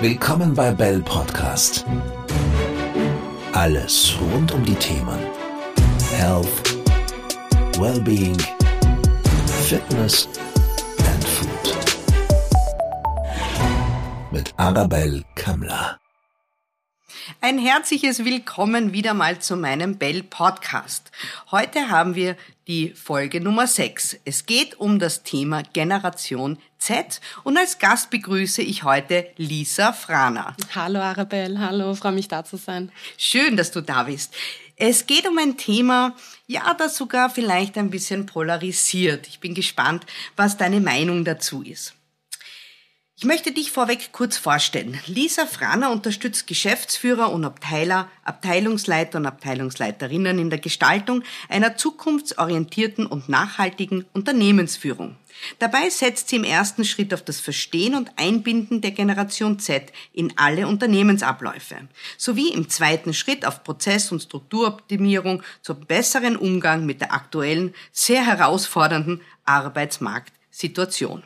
Willkommen bei Bell Podcast. Alles rund um die Themen Health, Wellbeing, Fitness and Food. Mit Arabelle Kammler. Ein herzliches Willkommen wieder mal zu meinem Bell Podcast. Heute haben wir die Folge Nummer 6. Es geht um das Thema Generation Z und als Gast begrüße ich heute Lisa Frana. Hallo Arabelle, hallo, freue mich da zu sein. Schön, dass du da bist. Es geht um ein Thema, ja, das sogar vielleicht ein bisschen polarisiert. Ich bin gespannt, was deine Meinung dazu ist. Ich möchte dich vorweg kurz vorstellen. Lisa Franer unterstützt Geschäftsführer und Abteiler, Abteilungsleiter und Abteilungsleiterinnen in der Gestaltung einer zukunftsorientierten und nachhaltigen Unternehmensführung. Dabei setzt sie im ersten Schritt auf das Verstehen und Einbinden der Generation Z in alle Unternehmensabläufe, sowie im zweiten Schritt auf Prozess- und Strukturoptimierung zum besseren Umgang mit der aktuellen, sehr herausfordernden Arbeitsmarktsituation.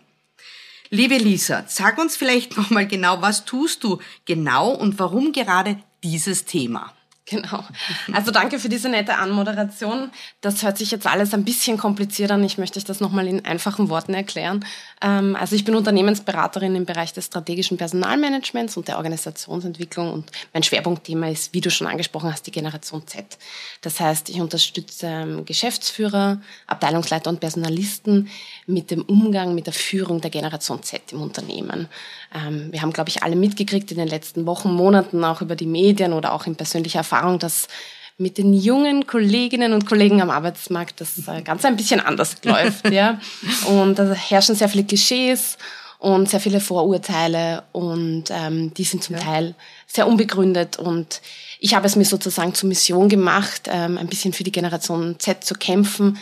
Liebe Lisa, sag uns vielleicht nochmal genau, was tust du genau und warum gerade dieses Thema? Genau. Also danke für diese nette Anmoderation. Das hört sich jetzt alles ein bisschen kompliziert an. Ich möchte euch das nochmal in einfachen Worten erklären. Ähm, also ich bin Unternehmensberaterin im Bereich des strategischen Personalmanagements und der Organisationsentwicklung und mein Schwerpunktthema ist, wie du schon angesprochen hast, die Generation Z. Das heißt, ich unterstütze ähm, Geschäftsführer, Abteilungsleiter und Personalisten mit dem Umgang, mit der Führung der Generation Z im Unternehmen. Ähm, wir haben, glaube ich, alle mitgekriegt in den letzten Wochen, Monaten, auch über die Medien oder auch in persönlicher Erfahrung, dass mit den jungen Kolleginnen und Kollegen am Arbeitsmarkt das äh, ganz ein bisschen anders läuft. ja. Und da herrschen sehr viele Klischees und sehr viele Vorurteile und ähm, die sind zum ja. Teil sehr unbegründet und ich habe es mir sozusagen zur Mission gemacht, ähm, ein bisschen für die Generation Z zu kämpfen,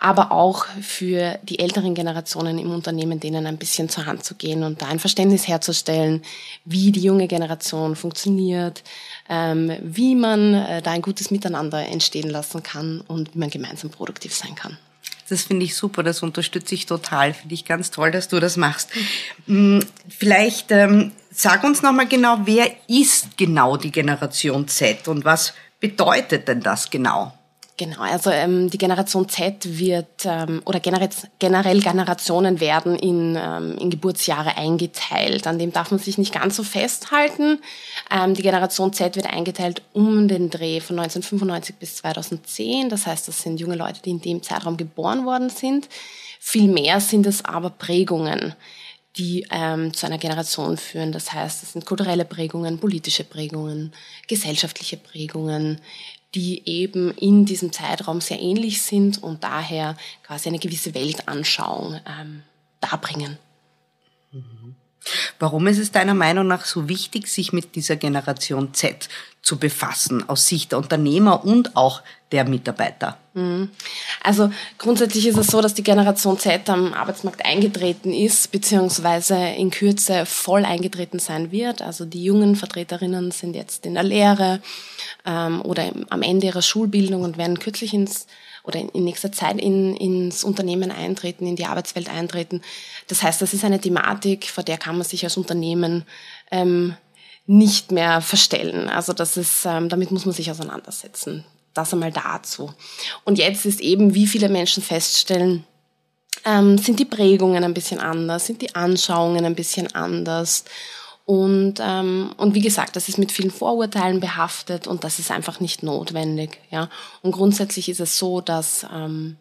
aber auch für die älteren Generationen im Unternehmen, denen ein bisschen zur Hand zu gehen und da ein Verständnis herzustellen, wie die junge Generation funktioniert, ähm, wie man äh, da ein gutes Miteinander entstehen lassen kann und wie man gemeinsam produktiv sein kann. Das finde ich super, das unterstütze ich total. Finde ich ganz toll, dass du das machst. Mhm. Vielleicht ähm, Sag uns nochmal genau, wer ist genau die Generation Z und was bedeutet denn das genau? Genau, also ähm, die Generation Z wird ähm, oder generell, generell Generationen werden in, ähm, in Geburtsjahre eingeteilt. An dem darf man sich nicht ganz so festhalten. Ähm, die Generation Z wird eingeteilt um den Dreh von 1995 bis 2010. Das heißt, das sind junge Leute, die in dem Zeitraum geboren worden sind. Viel mehr sind es aber Prägungen die ähm, zu einer Generation führen. Das heißt, es sind kulturelle Prägungen, politische Prägungen, gesellschaftliche Prägungen, die eben in diesem Zeitraum sehr ähnlich sind und daher quasi eine gewisse Weltanschauung ähm, darbringen. Warum ist es deiner Meinung nach so wichtig, sich mit dieser Generation Z zu befassen, aus Sicht der Unternehmer und auch der Mitarbeiter? Mhm. Also grundsätzlich ist es so, dass die Generation Z am Arbeitsmarkt eingetreten ist, beziehungsweise in Kürze voll eingetreten sein wird. Also die jungen Vertreterinnen sind jetzt in der Lehre ähm, oder am Ende ihrer Schulbildung und werden kürzlich ins oder in nächster Zeit in, ins Unternehmen eintreten, in die Arbeitswelt eintreten. Das heißt, das ist eine Thematik, vor der kann man sich als Unternehmen ähm, nicht mehr verstellen. Also das ist, ähm, damit muss man sich auseinandersetzen. Das einmal dazu. Und jetzt ist eben, wie viele Menschen feststellen, ähm, sind die Prägungen ein bisschen anders, sind die Anschauungen ein bisschen anders. Und, ähm, und wie gesagt, das ist mit vielen Vorurteilen behaftet und das ist einfach nicht notwendig. Ja? Und grundsätzlich ist es so, dass ähm,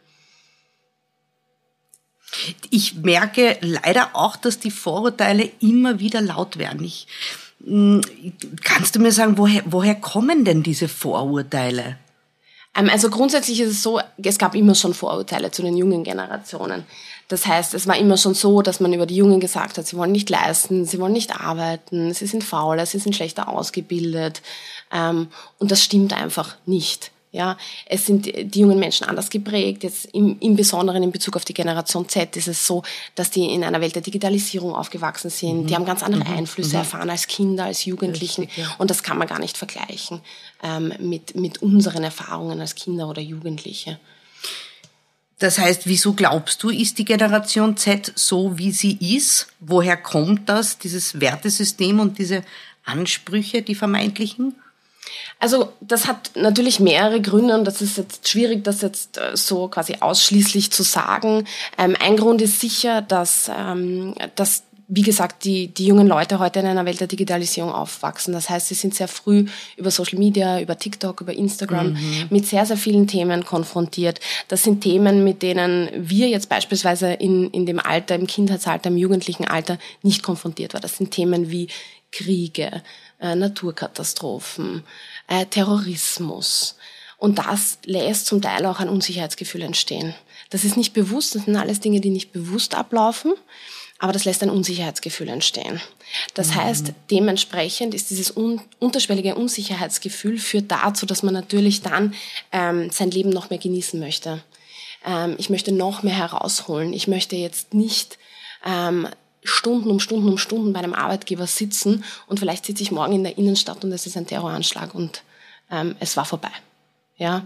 ich merke leider auch, dass die Vorurteile immer wieder laut werden. Ich, hm, kannst du mir sagen, woher, woher kommen denn diese Vorurteile? Ähm, also grundsätzlich ist es so, es gab immer schon Vorurteile zu den jungen Generationen. Das heißt, es war immer schon so, dass man über die Jungen gesagt hat, sie wollen nicht leisten, sie wollen nicht arbeiten, sie sind fauler, sie sind schlechter ausgebildet. Ähm, und das stimmt einfach nicht. Ja, es sind die jungen Menschen anders geprägt. Jetzt im, im Besonderen in Bezug auf die Generation Z ist es so, dass die in einer Welt der Digitalisierung aufgewachsen sind. Mhm. Die haben ganz andere mhm. Einflüsse mhm. erfahren als Kinder, als Jugendlichen. Richtig, ja. Und das kann man gar nicht vergleichen ähm, mit, mit unseren Erfahrungen als Kinder oder Jugendliche. Das heißt, wieso glaubst du, ist die Generation Z so, wie sie ist? Woher kommt das, dieses Wertesystem und diese Ansprüche, die vermeintlichen? Also das hat natürlich mehrere Gründe und das ist jetzt schwierig, das jetzt äh, so quasi ausschließlich zu sagen. Ähm, ein Grund ist sicher, dass, ähm, dass wie gesagt, die, die jungen Leute heute in einer Welt der Digitalisierung aufwachsen. Das heißt, sie sind sehr früh über Social Media, über TikTok, über Instagram mhm. mit sehr, sehr vielen Themen konfrontiert. Das sind Themen, mit denen wir jetzt beispielsweise in, in dem Alter, im Kindheitsalter, im jugendlichen Alter nicht konfrontiert waren. Das sind Themen wie Kriege, äh, Naturkatastrophen, äh, Terrorismus. Und das lässt zum Teil auch ein Unsicherheitsgefühl entstehen. Das ist nicht bewusst, das sind alles Dinge, die nicht bewusst ablaufen aber das lässt ein Unsicherheitsgefühl entstehen. Das mhm. heißt, dementsprechend ist dieses un unterschwellige Unsicherheitsgefühl führt dazu, dass man natürlich dann ähm, sein Leben noch mehr genießen möchte. Ähm, ich möchte noch mehr herausholen. Ich möchte jetzt nicht ähm, Stunden um Stunden um Stunden bei einem Arbeitgeber sitzen und vielleicht sitze ich morgen in der Innenstadt und es ist ein Terroranschlag und ähm, es war vorbei. Ja,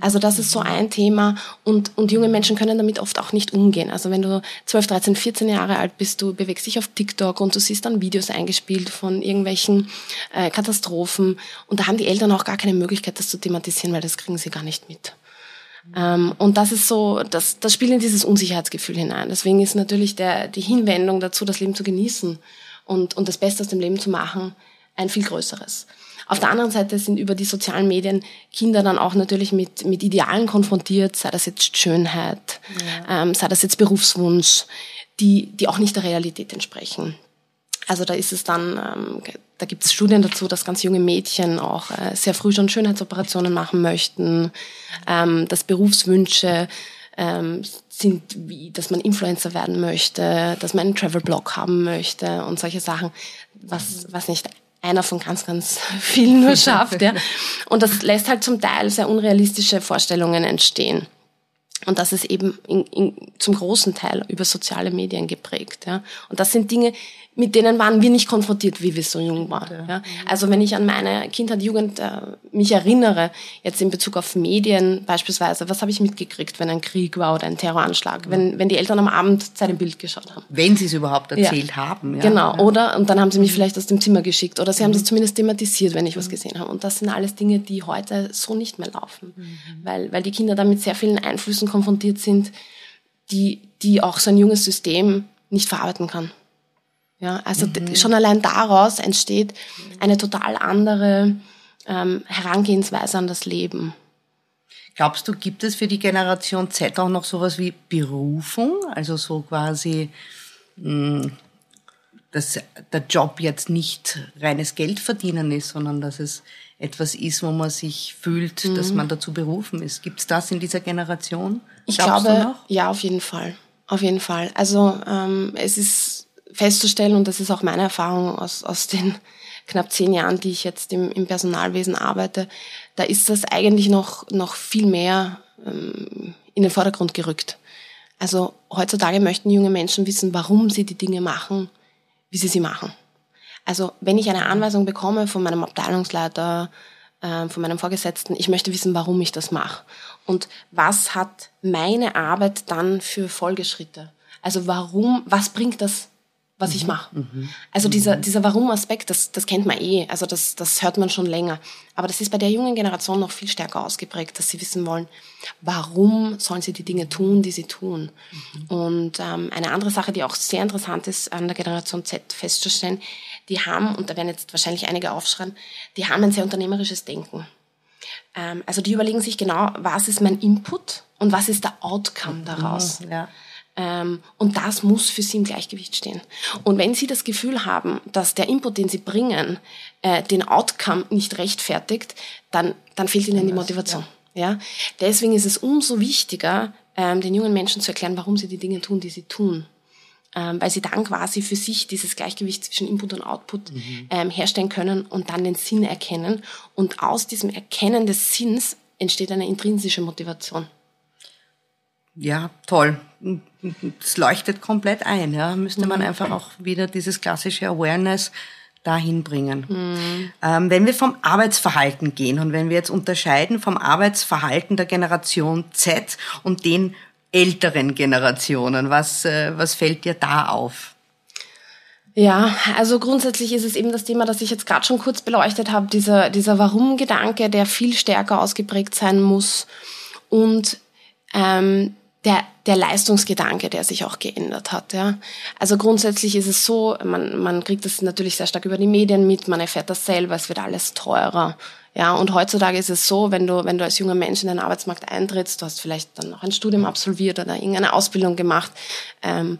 also das ist so ein Thema und, und junge Menschen können damit oft auch nicht umgehen. Also wenn du 12, 13, 14 Jahre alt bist, du bewegst dich auf TikTok und du siehst dann Videos eingespielt von irgendwelchen äh, Katastrophen und da haben die Eltern auch gar keine Möglichkeit, das zu thematisieren, weil das kriegen sie gar nicht mit. Ähm, und das ist so, das, das spielt in dieses Unsicherheitsgefühl hinein. Deswegen ist natürlich der, die Hinwendung dazu, das Leben zu genießen und, und das Beste aus dem Leben zu machen, ein viel größeres. Auf der anderen Seite sind über die sozialen Medien Kinder dann auch natürlich mit, mit Idealen konfrontiert, sei das jetzt Schönheit, ja. ähm, sei das jetzt Berufswunsch, die, die auch nicht der Realität entsprechen. Also da ist es dann, ähm, da gibt es Studien dazu, dass ganz junge Mädchen auch äh, sehr früh schon Schönheitsoperationen machen möchten, ähm, dass Berufswünsche ähm, sind, wie, dass man Influencer werden möchte, dass man einen Travel-Blog haben möchte und solche Sachen, was, was nicht einer von ganz, ganz vielen nur schafft. Ja. Und das lässt halt zum Teil sehr unrealistische Vorstellungen entstehen. Und das ist eben in, in, zum großen Teil über soziale Medien geprägt. Ja. Und das sind Dinge, mit denen waren wir nicht konfrontiert, wie wir so jung waren. Ja. Also wenn ich an meine Kindheit, Jugend äh, mich erinnere, jetzt in Bezug auf Medien beispielsweise, was habe ich mitgekriegt, wenn ein Krieg war oder ein Terroranschlag, ja. wenn, wenn die Eltern am Abend Zeit im Bild geschaut haben. Wenn sie es überhaupt erzählt ja. haben. Ja. Genau, oder? Und dann haben sie mich vielleicht aus dem Zimmer geschickt oder sie mhm. haben das zumindest thematisiert, wenn ich was mhm. gesehen habe. Und das sind alles Dinge, die heute so nicht mehr laufen, mhm. weil, weil die Kinder da mit sehr vielen Einflüssen konfrontiert sind, die, die auch so ein junges System nicht verarbeiten kann. Ja, also mhm. schon allein daraus entsteht eine total andere ähm, Herangehensweise an das Leben. Glaubst du, gibt es für die Generation Z auch noch sowas wie Berufung? Also so quasi, mh, hm, dass der Job jetzt nicht reines Geldverdienen ist, sondern dass es etwas ist, wo man sich fühlt, mhm. dass man dazu berufen ist. Gibt es das in dieser Generation? Ich glaube, ja, auf jeden Fall. Auf jeden Fall. Also ähm, es ist festzustellen, und das ist auch meine Erfahrung aus, aus den knapp zehn Jahren, die ich jetzt im, im Personalwesen arbeite, da ist das eigentlich noch, noch viel mehr ähm, in den Vordergrund gerückt. Also heutzutage möchten junge Menschen wissen, warum sie die Dinge machen, wie sie sie machen. Also wenn ich eine Anweisung bekomme von meinem Abteilungsleiter, äh, von meinem Vorgesetzten, ich möchte wissen, warum ich das mache. Und was hat meine Arbeit dann für Folgeschritte? Also warum, was bringt das was ich mhm. mache. Mhm. Also dieser, mhm. dieser Warum-Aspekt, das, das kennt man eh, also das, das hört man schon länger. Aber das ist bei der jungen Generation noch viel stärker ausgeprägt, dass sie wissen wollen, warum sollen sie die Dinge tun, die sie tun. Mhm. Und ähm, eine andere Sache, die auch sehr interessant ist, an der Generation Z festzustellen, die haben, und da werden jetzt wahrscheinlich einige aufschreien, die haben ein sehr unternehmerisches Denken. Ähm, also die überlegen sich genau, was ist mein Input und was ist der Outcome daraus. Ja. Ähm, und das muss für sie im Gleichgewicht stehen. Und wenn sie das Gefühl haben, dass der Input, den sie bringen, äh, den Outcome nicht rechtfertigt, dann, dann fehlt ihnen die Motivation. Ja. Deswegen ist es umso wichtiger, ähm, den jungen Menschen zu erklären, warum sie die Dinge tun, die sie tun. Ähm, weil sie dann quasi für sich dieses Gleichgewicht zwischen Input und Output mhm. herstellen können und dann den Sinn erkennen. Und aus diesem Erkennen des Sinns entsteht eine intrinsische Motivation. Ja, toll. Es leuchtet komplett ein. Ja. Müsste man mhm. einfach auch wieder dieses klassische Awareness dahin bringen. Mhm. Ähm, wenn wir vom Arbeitsverhalten gehen und wenn wir jetzt unterscheiden vom Arbeitsverhalten der Generation Z und den älteren Generationen? Was, äh, was fällt dir da auf? Ja, also grundsätzlich ist es eben das Thema, das ich jetzt gerade schon kurz beleuchtet habe, dieser, dieser Warum-Gedanke, der viel stärker ausgeprägt sein muss und ähm, der, der Leistungsgedanke, der sich auch geändert hat. Ja. Also grundsätzlich ist es so, man, man kriegt das natürlich sehr stark über die Medien mit, man erfährt das selber, es wird alles teurer. Ja, und heutzutage ist es so, wenn du, wenn du als junger Mensch in den Arbeitsmarkt eintrittst, du hast vielleicht dann noch ein Studium absolviert oder irgendeine Ausbildung gemacht, ähm,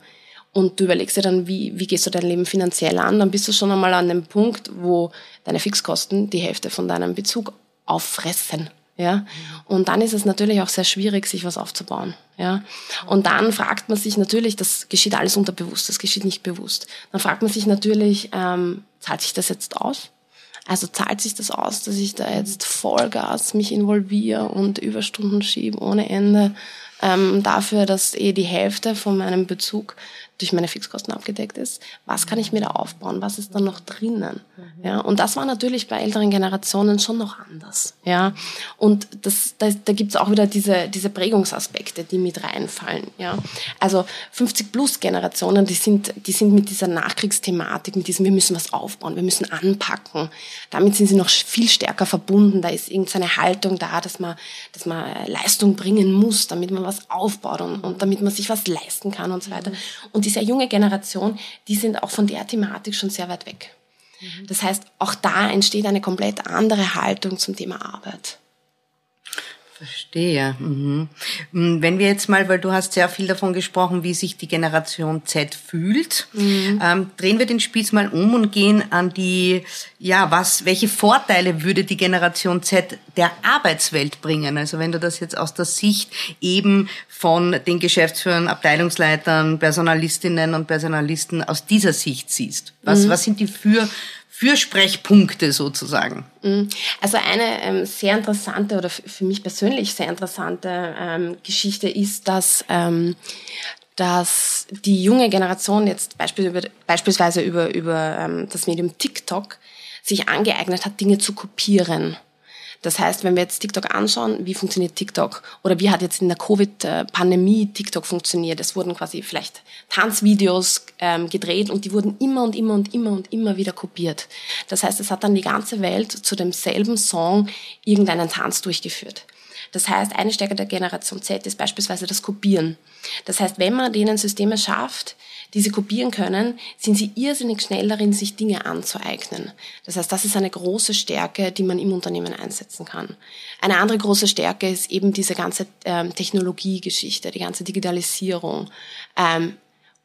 und du überlegst dir dann, wie, wie gehst du dein Leben finanziell an, dann bist du schon einmal an dem Punkt, wo deine Fixkosten die Hälfte von deinem Bezug auffressen. Ja? Und dann ist es natürlich auch sehr schwierig, sich was aufzubauen. Ja? Und dann fragt man sich natürlich, das geschieht alles unterbewusst, das geschieht nicht bewusst. Dann fragt man sich natürlich, ähm, zahlt sich das jetzt aus? Also zahlt sich das aus, dass ich da jetzt Vollgas mich involviere und Überstunden schiebe ohne Ende ähm, dafür, dass eh die Hälfte von meinem Bezug durch meine Fixkosten abgedeckt ist, was kann ich mir da aufbauen, was ist da noch drinnen, mhm. ja, und das war natürlich bei älteren Generationen schon noch anders, ja, und das, da, da gibt es auch wieder diese, diese Prägungsaspekte, die mit reinfallen, ja, also 50-plus-Generationen, die sind, die sind mit dieser Nachkriegsthematik, mit diesem, wir müssen was aufbauen, wir müssen anpacken, damit sind sie noch viel stärker verbunden, da ist irgendeine Haltung da, dass man, dass man Leistung bringen muss, damit man was aufbaut und, und damit man sich was leisten kann und so weiter, und die sehr junge Generation, die sind auch von der Thematik schon sehr weit weg. Mhm. Das heißt, auch da entsteht eine komplett andere Haltung zum Thema Arbeit. Verstehe. Mhm. Mm, wenn wir jetzt mal, weil du hast sehr viel davon gesprochen, wie sich die Generation Z fühlt, mhm. ähm, drehen wir den Spieß mal um und gehen an die, ja, was, welche Vorteile würde die Generation Z der Arbeitswelt bringen? Also wenn du das jetzt aus der Sicht eben von den Geschäftsführern, Abteilungsleitern, Personalistinnen und Personalisten aus dieser Sicht siehst. Was, mhm. was sind die für Fürsprechpunkte sozusagen? Mhm. Also eine ähm, sehr interessante oder für mich persönlich sehr interessante ähm, Geschichte ist, dass, ähm, dass die junge Generation jetzt beispielsweise über, über ähm, das Medium TikTok sich angeeignet hat, Dinge zu kopieren. Das heißt, wenn wir jetzt TikTok anschauen, wie funktioniert TikTok oder wie hat jetzt in der Covid-Pandemie TikTok funktioniert? Es wurden quasi vielleicht Tanzvideos ähm, gedreht und die wurden immer und immer und immer und immer wieder kopiert. Das heißt, es hat dann die ganze Welt zu demselben Song irgendeinen Tanz durchgeführt. Das heißt, eine Stärke der Generation Z ist beispielsweise das Kopieren. Das heißt, wenn man denen Systeme schafft, die sie kopieren können, sind sie irrsinnig schnell darin, sich Dinge anzueignen. Das heißt, das ist eine große Stärke, die man im Unternehmen einsetzen kann. Eine andere große Stärke ist eben diese ganze ähm, Technologiegeschichte, die ganze Digitalisierung. Ähm,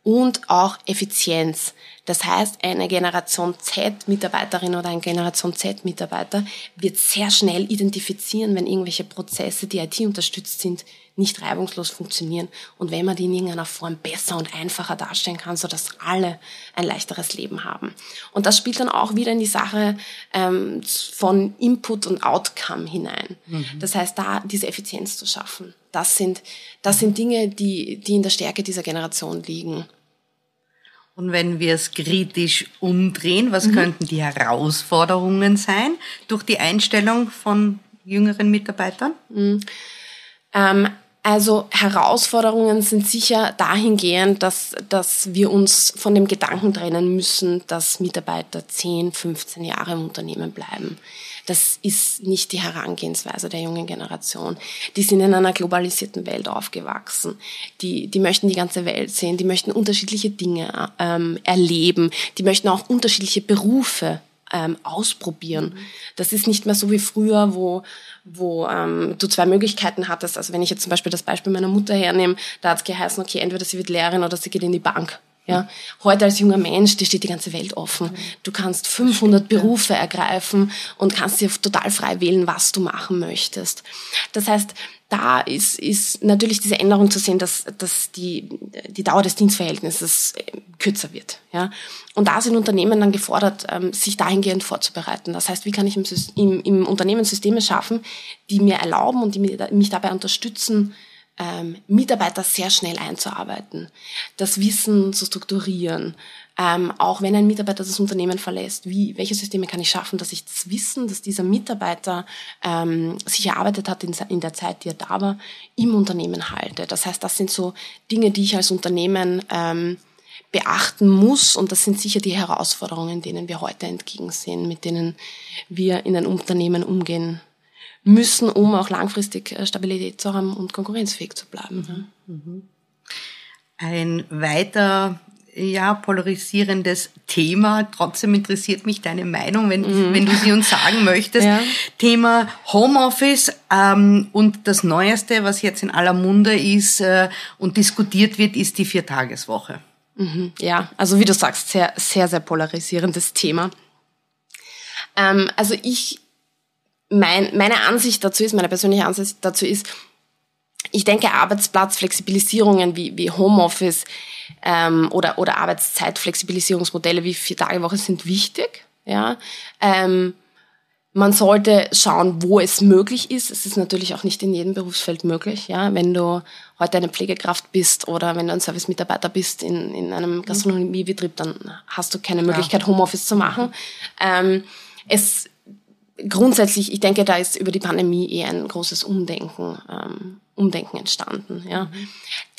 und auch Effizienz. Das heißt, eine Generation Z-Mitarbeiterin oder ein Generation Z-Mitarbeiter wird sehr schnell identifizieren, wenn irgendwelche Prozesse, die IT unterstützt sind, nicht reibungslos funktionieren und wenn man die in irgendeiner Form besser und einfacher darstellen kann, so dass alle ein leichteres Leben haben. Und das spielt dann auch wieder in die Sache ähm, von Input und Outcome hinein. Mhm. Das heißt, da diese Effizienz zu schaffen. Das sind, das sind Dinge, die, die in der Stärke dieser Generation liegen. Und wenn wir es kritisch umdrehen, was mhm. könnten die Herausforderungen sein durch die Einstellung von jüngeren Mitarbeitern? Mhm. Ähm, also Herausforderungen sind sicher dahingehend, dass, dass wir uns von dem Gedanken trennen müssen, dass Mitarbeiter 10, 15 Jahre im Unternehmen bleiben. Das ist nicht die Herangehensweise der jungen Generation. Die sind in einer globalisierten Welt aufgewachsen. Die, die möchten die ganze Welt sehen, die möchten unterschiedliche Dinge ähm, erleben, die möchten auch unterschiedliche Berufe ähm, ausprobieren. Mhm. Das ist nicht mehr so wie früher, wo wo ähm, du zwei Möglichkeiten hattest. Also wenn ich jetzt zum Beispiel das Beispiel meiner Mutter hernehme, da hat es geheißen, okay, entweder sie wird Lehrerin oder sie geht in die Bank. Ja, heute als junger Mensch, dir steht die ganze Welt offen. Du kannst 500 Berufe ergreifen und kannst dir total frei wählen, was du machen möchtest. Das heißt, da ist, ist natürlich diese Änderung zu sehen, dass, dass die, die Dauer des Dienstverhältnisses äh, kürzer wird. Ja? Und da sind Unternehmen dann gefordert, ähm, sich dahingehend vorzubereiten. Das heißt, wie kann ich im, im, im Unternehmen Systeme schaffen, die mir erlauben und die mich dabei unterstützen, ähm, Mitarbeiter sehr schnell einzuarbeiten, das Wissen zu strukturieren, ähm, auch wenn ein Mitarbeiter das Unternehmen verlässt, wie, welche Systeme kann ich schaffen, dass ich das Wissen, dass dieser Mitarbeiter ähm, sich erarbeitet hat in, in der Zeit, die er da war, im Unternehmen halte. Das heißt, das sind so Dinge, die ich als Unternehmen ähm, beachten muss und das sind sicher die Herausforderungen, denen wir heute entgegensehen, mit denen wir in ein Unternehmen umgehen müssen, um auch langfristig äh, Stabilität zu haben und konkurrenzfähig zu bleiben. Mhm. Ein weiter ja, polarisierendes Thema. Trotzdem interessiert mich deine Meinung, wenn, mhm. wenn du sie uns sagen möchtest. Ja. Thema Homeoffice ähm, und das Neueste, was jetzt in aller Munde ist äh, und diskutiert wird, ist die Viertageswoche. Mhm. Ja, also wie du sagst, sehr, sehr, sehr polarisierendes Thema. Ähm, also ich, mein, meine Ansicht dazu ist, meine persönliche Ansicht dazu ist, ich denke, Arbeitsplatzflexibilisierungen wie, wie Homeoffice ähm, oder, oder Arbeitszeitflexibilisierungsmodelle wie Vier-Tage-Woche sind wichtig. Ja? Ähm, man sollte schauen, wo es möglich ist. Es ist natürlich auch nicht in jedem Berufsfeld möglich. Ja, wenn du heute eine Pflegekraft bist oder wenn du ein Servicemitarbeiter bist in, in einem Gastronomiebetrieb, dann hast du keine Möglichkeit, Homeoffice zu machen. Ähm, es grundsätzlich, ich denke, da ist über die Pandemie eher ein großes Umdenken, ähm, Umdenken entstanden. Ja. Mhm.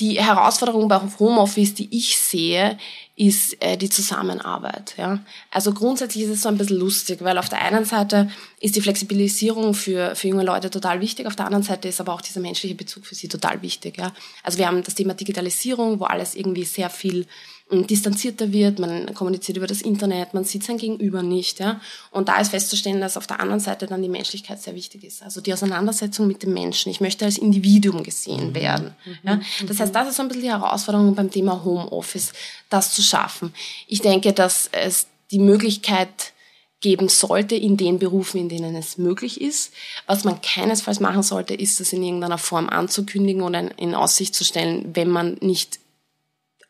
Die Herausforderung bei Homeoffice, die ich sehe, ist äh, die Zusammenarbeit. Ja. Also grundsätzlich ist es so ein bisschen lustig, weil auf der einen Seite ist die Flexibilisierung für, für junge Leute total wichtig, auf der anderen Seite ist aber auch dieser menschliche Bezug für sie total wichtig. Ja. Also wir haben das Thema Digitalisierung, wo alles irgendwie sehr viel distanzierter wird, man kommuniziert über das Internet, man sieht sein Gegenüber nicht. Ja? Und da ist festzustellen, dass auf der anderen Seite dann die Menschlichkeit sehr wichtig ist. Also die Auseinandersetzung mit dem Menschen. Ich möchte als Individuum gesehen mhm. werden. Ja? Mhm. Das heißt, das ist so ein bisschen die Herausforderung beim Thema Homeoffice, das zu schaffen. Ich denke, dass es die Möglichkeit geben sollte in den Berufen, in denen es möglich ist. Was man keinesfalls machen sollte, ist das in irgendeiner Form anzukündigen oder in Aussicht zu stellen, wenn man nicht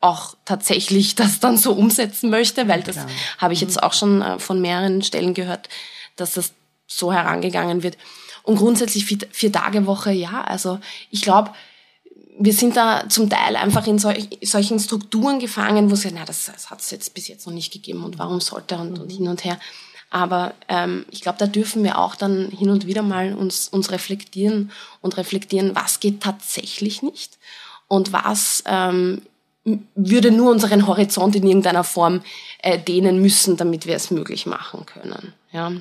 auch tatsächlich das dann so umsetzen möchte, weil das habe ich jetzt mhm. auch schon äh, von mehreren Stellen gehört, dass das so herangegangen wird. Und grundsätzlich vier, vier Tage Woche, ja, also ich glaube, wir sind da zum Teil einfach in solch, solchen Strukturen gefangen, wo sie, na, das, das hat es jetzt bis jetzt noch nicht gegeben und warum sollte und, und hin und her. Aber ähm, ich glaube, da dürfen wir auch dann hin und wieder mal uns, uns reflektieren und reflektieren, was geht tatsächlich nicht und was ähm, würde nur unseren Horizont in irgendeiner Form äh, dehnen müssen, damit wir es möglich machen können. Ja.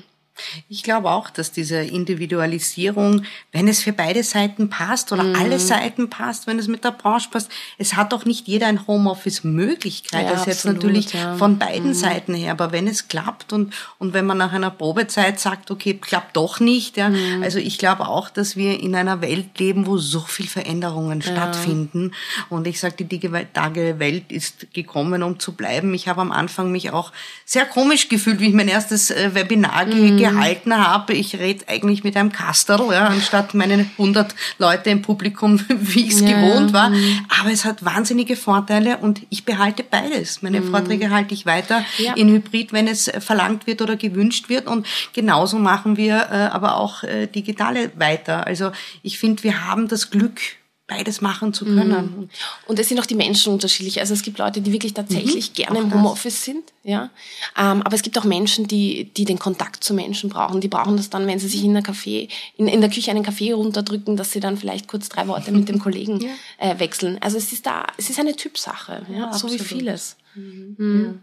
Ich glaube auch, dass diese Individualisierung, wenn es für beide Seiten passt oder mm. alle Seiten passt, wenn es mit der Branche passt, es hat doch nicht jeder ein Homeoffice-Möglichkeit. Ja, das ist jetzt natürlich ja. von beiden mm. Seiten her. Aber wenn es klappt und, und wenn man nach einer Probezeit sagt, okay, klappt doch nicht, ja. Mm. Also ich glaube auch, dass wir in einer Welt leben, wo so viel Veränderungen ja. stattfinden. Und ich sage, die digitale Welt ist gekommen, um zu bleiben. Ich habe am Anfang mich auch sehr komisch gefühlt, wie ich mein erstes äh, Webinar mhm gehalten habe. Ich rede eigentlich mit einem Kastel, ja, anstatt meine 100 Leute im Publikum, wie ich es ja, gewohnt war. Mhm. Aber es hat wahnsinnige Vorteile und ich behalte beides. Meine mhm. Vorträge halte ich weiter ja. in Hybrid, wenn es verlangt wird oder gewünscht wird. Und genauso machen wir äh, aber auch äh, digitale weiter. Also ich finde, wir haben das Glück, beides machen zu können. Mhm. Und es sind auch die Menschen unterschiedlich. Also es gibt Leute, die wirklich tatsächlich mhm, gerne im Homeoffice sind, ja. Ähm, aber es gibt auch Menschen, die, die den Kontakt zu Menschen brauchen. Die brauchen das dann, wenn sie sich in der Café, in, in der Küche einen Kaffee runterdrücken, dass sie dann vielleicht kurz drei Worte mit dem Kollegen ja. äh, wechseln. Also es ist da, es ist eine Typsache, ja, ja so wie vieles. Mhm. mhm.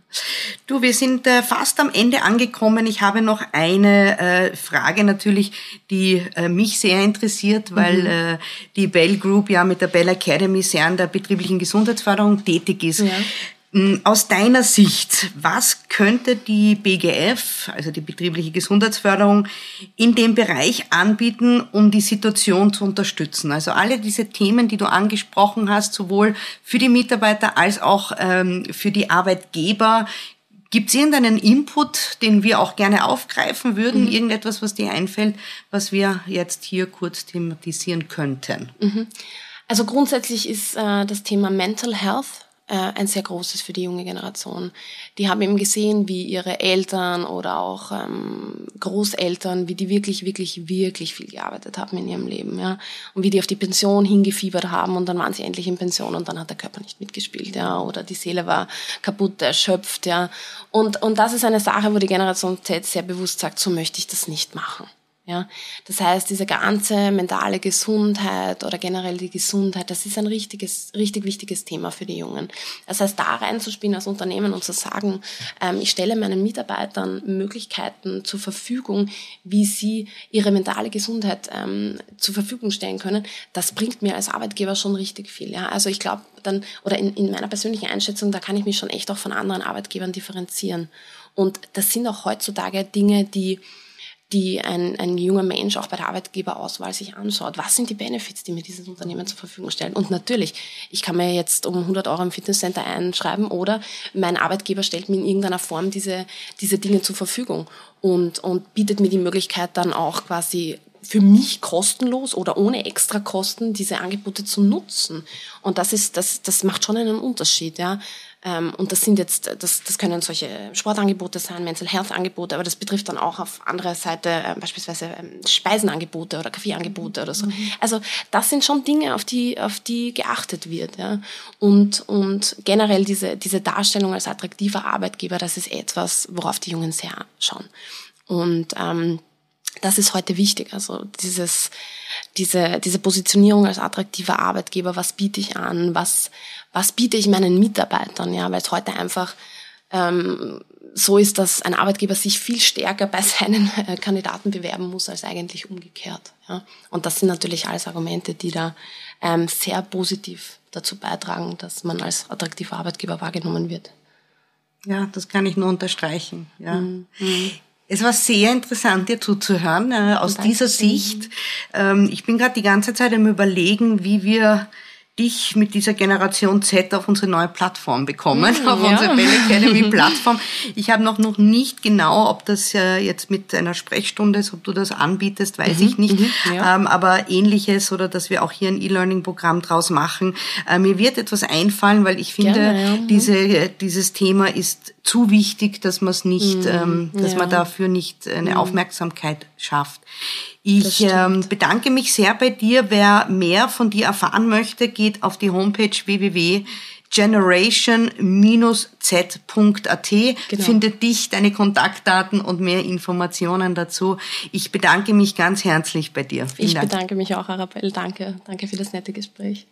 Du, wir sind äh, fast am Ende angekommen. Ich habe noch eine äh, Frage natürlich, die äh, mich sehr interessiert, weil mhm. Äh, die Bell Group ja mit der Bell Academy sehr an der betrieblichen Gesundheitsförderung tätig ist. Ja. Hm, aus deiner Sicht, was könnte die BGF, also die betriebliche Gesundheitsförderung, in dem Bereich anbieten, um die Situation zu unterstützen? Also alle diese Themen, die du angesprochen hast, sowohl für die Mitarbeiter als auch ähm, für die Arbeitgeber. Gibt es irgendeinen Input, den wir auch gerne aufgreifen würden? Mhm. Irgendetwas, was dir einfällt, was wir jetzt hier kurz thematisieren könnten? Mhm. Also grundsätzlich ist äh, das Thema Mental Health äh, ein sehr großes für die junge Generation. Die haben eben gesehen, wie ihre Eltern oder auch ähm, Großeltern, wie die wirklich, wirklich, wirklich viel gearbeitet haben in ihrem Leben, ja, und wie die auf die Pension hingefiebert haben und dann waren sie endlich in Pension und dann hat der Körper nicht mitgespielt, ja, oder die Seele war kaputt, erschöpft, ja, und und das ist eine Sache, wo die Generation Z sehr bewusst sagt, so möchte ich das nicht machen. Ja, das heißt, diese ganze mentale Gesundheit oder generell die Gesundheit, das ist ein richtiges, richtig wichtiges Thema für die Jungen. Das heißt, da reinzuspielen als Unternehmen und zu sagen, ähm, ich stelle meinen Mitarbeitern Möglichkeiten zur Verfügung, wie sie ihre mentale Gesundheit ähm, zur Verfügung stellen können, das bringt mir als Arbeitgeber schon richtig viel. Ja, also ich glaube dann oder in, in meiner persönlichen Einschätzung, da kann ich mich schon echt auch von anderen Arbeitgebern differenzieren. Und das sind auch heutzutage Dinge, die die ein, ein junger Mensch auch bei der Arbeitgeberauswahl sich anschaut. Was sind die Benefits, die mir dieses Unternehmen zur Verfügung stellen? Und natürlich, ich kann mir jetzt um 100 Euro im Fitnesscenter einschreiben oder mein Arbeitgeber stellt mir in irgendeiner Form diese, diese Dinge zur Verfügung und, und bietet mir die Möglichkeit dann auch quasi für mich kostenlos oder ohne extra Kosten diese Angebote zu nutzen. Und das ist, das, das macht schon einen Unterschied, ja. Ähm, und das sind jetzt, das, das können solche Sportangebote sein, Mental Health Angebote, aber das betrifft dann auch auf andere Seite äh, beispielsweise ähm, Speisenangebote oder Kaffeeangebote oder so. Mhm. Also das sind schon Dinge, auf die, auf die geachtet wird. Ja. Und, und generell diese, diese Darstellung als attraktiver Arbeitgeber, das ist etwas, worauf die Jungen sehr schauen. Und ähm, das ist heute wichtig. Also dieses, diese, diese Positionierung als attraktiver Arbeitgeber, was biete ich an, was, was biete ich meinen Mitarbeitern, ja, weil es heute einfach ähm, so ist, dass ein Arbeitgeber sich viel stärker bei seinen äh, Kandidaten bewerben muss als eigentlich umgekehrt. Ja. Und das sind natürlich alles Argumente, die da ähm, sehr positiv dazu beitragen, dass man als attraktiver Arbeitgeber wahrgenommen wird. Ja, das kann ich nur unterstreichen. Ja. Mhm. Es war sehr interessant, dir zuzuhören, äh, aus Danke. dieser Sicht. Ähm, ich bin gerade die ganze Zeit im Überlegen, wie wir dich mit dieser Generation Z auf unsere neue Plattform bekommen, mm, auf ja. unsere Bell Academy Plattform. Ich habe noch, noch nicht genau, ob das äh, jetzt mit einer Sprechstunde ist, ob du das anbietest, weiß mhm, ich nicht. Mhm, ja. ähm, aber ähnliches oder dass wir auch hier ein E-Learning-Programm draus machen. Äh, mir wird etwas einfallen, weil ich finde, Gerne, ja. Mhm. diese, dieses Thema ist zu wichtig, dass man es nicht, mhm, ähm, dass man dafür nicht eine. Aufmerksamkeit schafft. Ich ähm, bedanke mich sehr bei dir. Wer mehr von dir erfahren möchte, geht auf die Homepage www.generation-z.at, genau. findet dich, deine Kontaktdaten und mehr Informationen dazu. Ich bedanke mich ganz herzlich bei dir. Vielen ich Dank. bedanke mich auch, Arabelle. Danke. Danke für das nette Gespräch.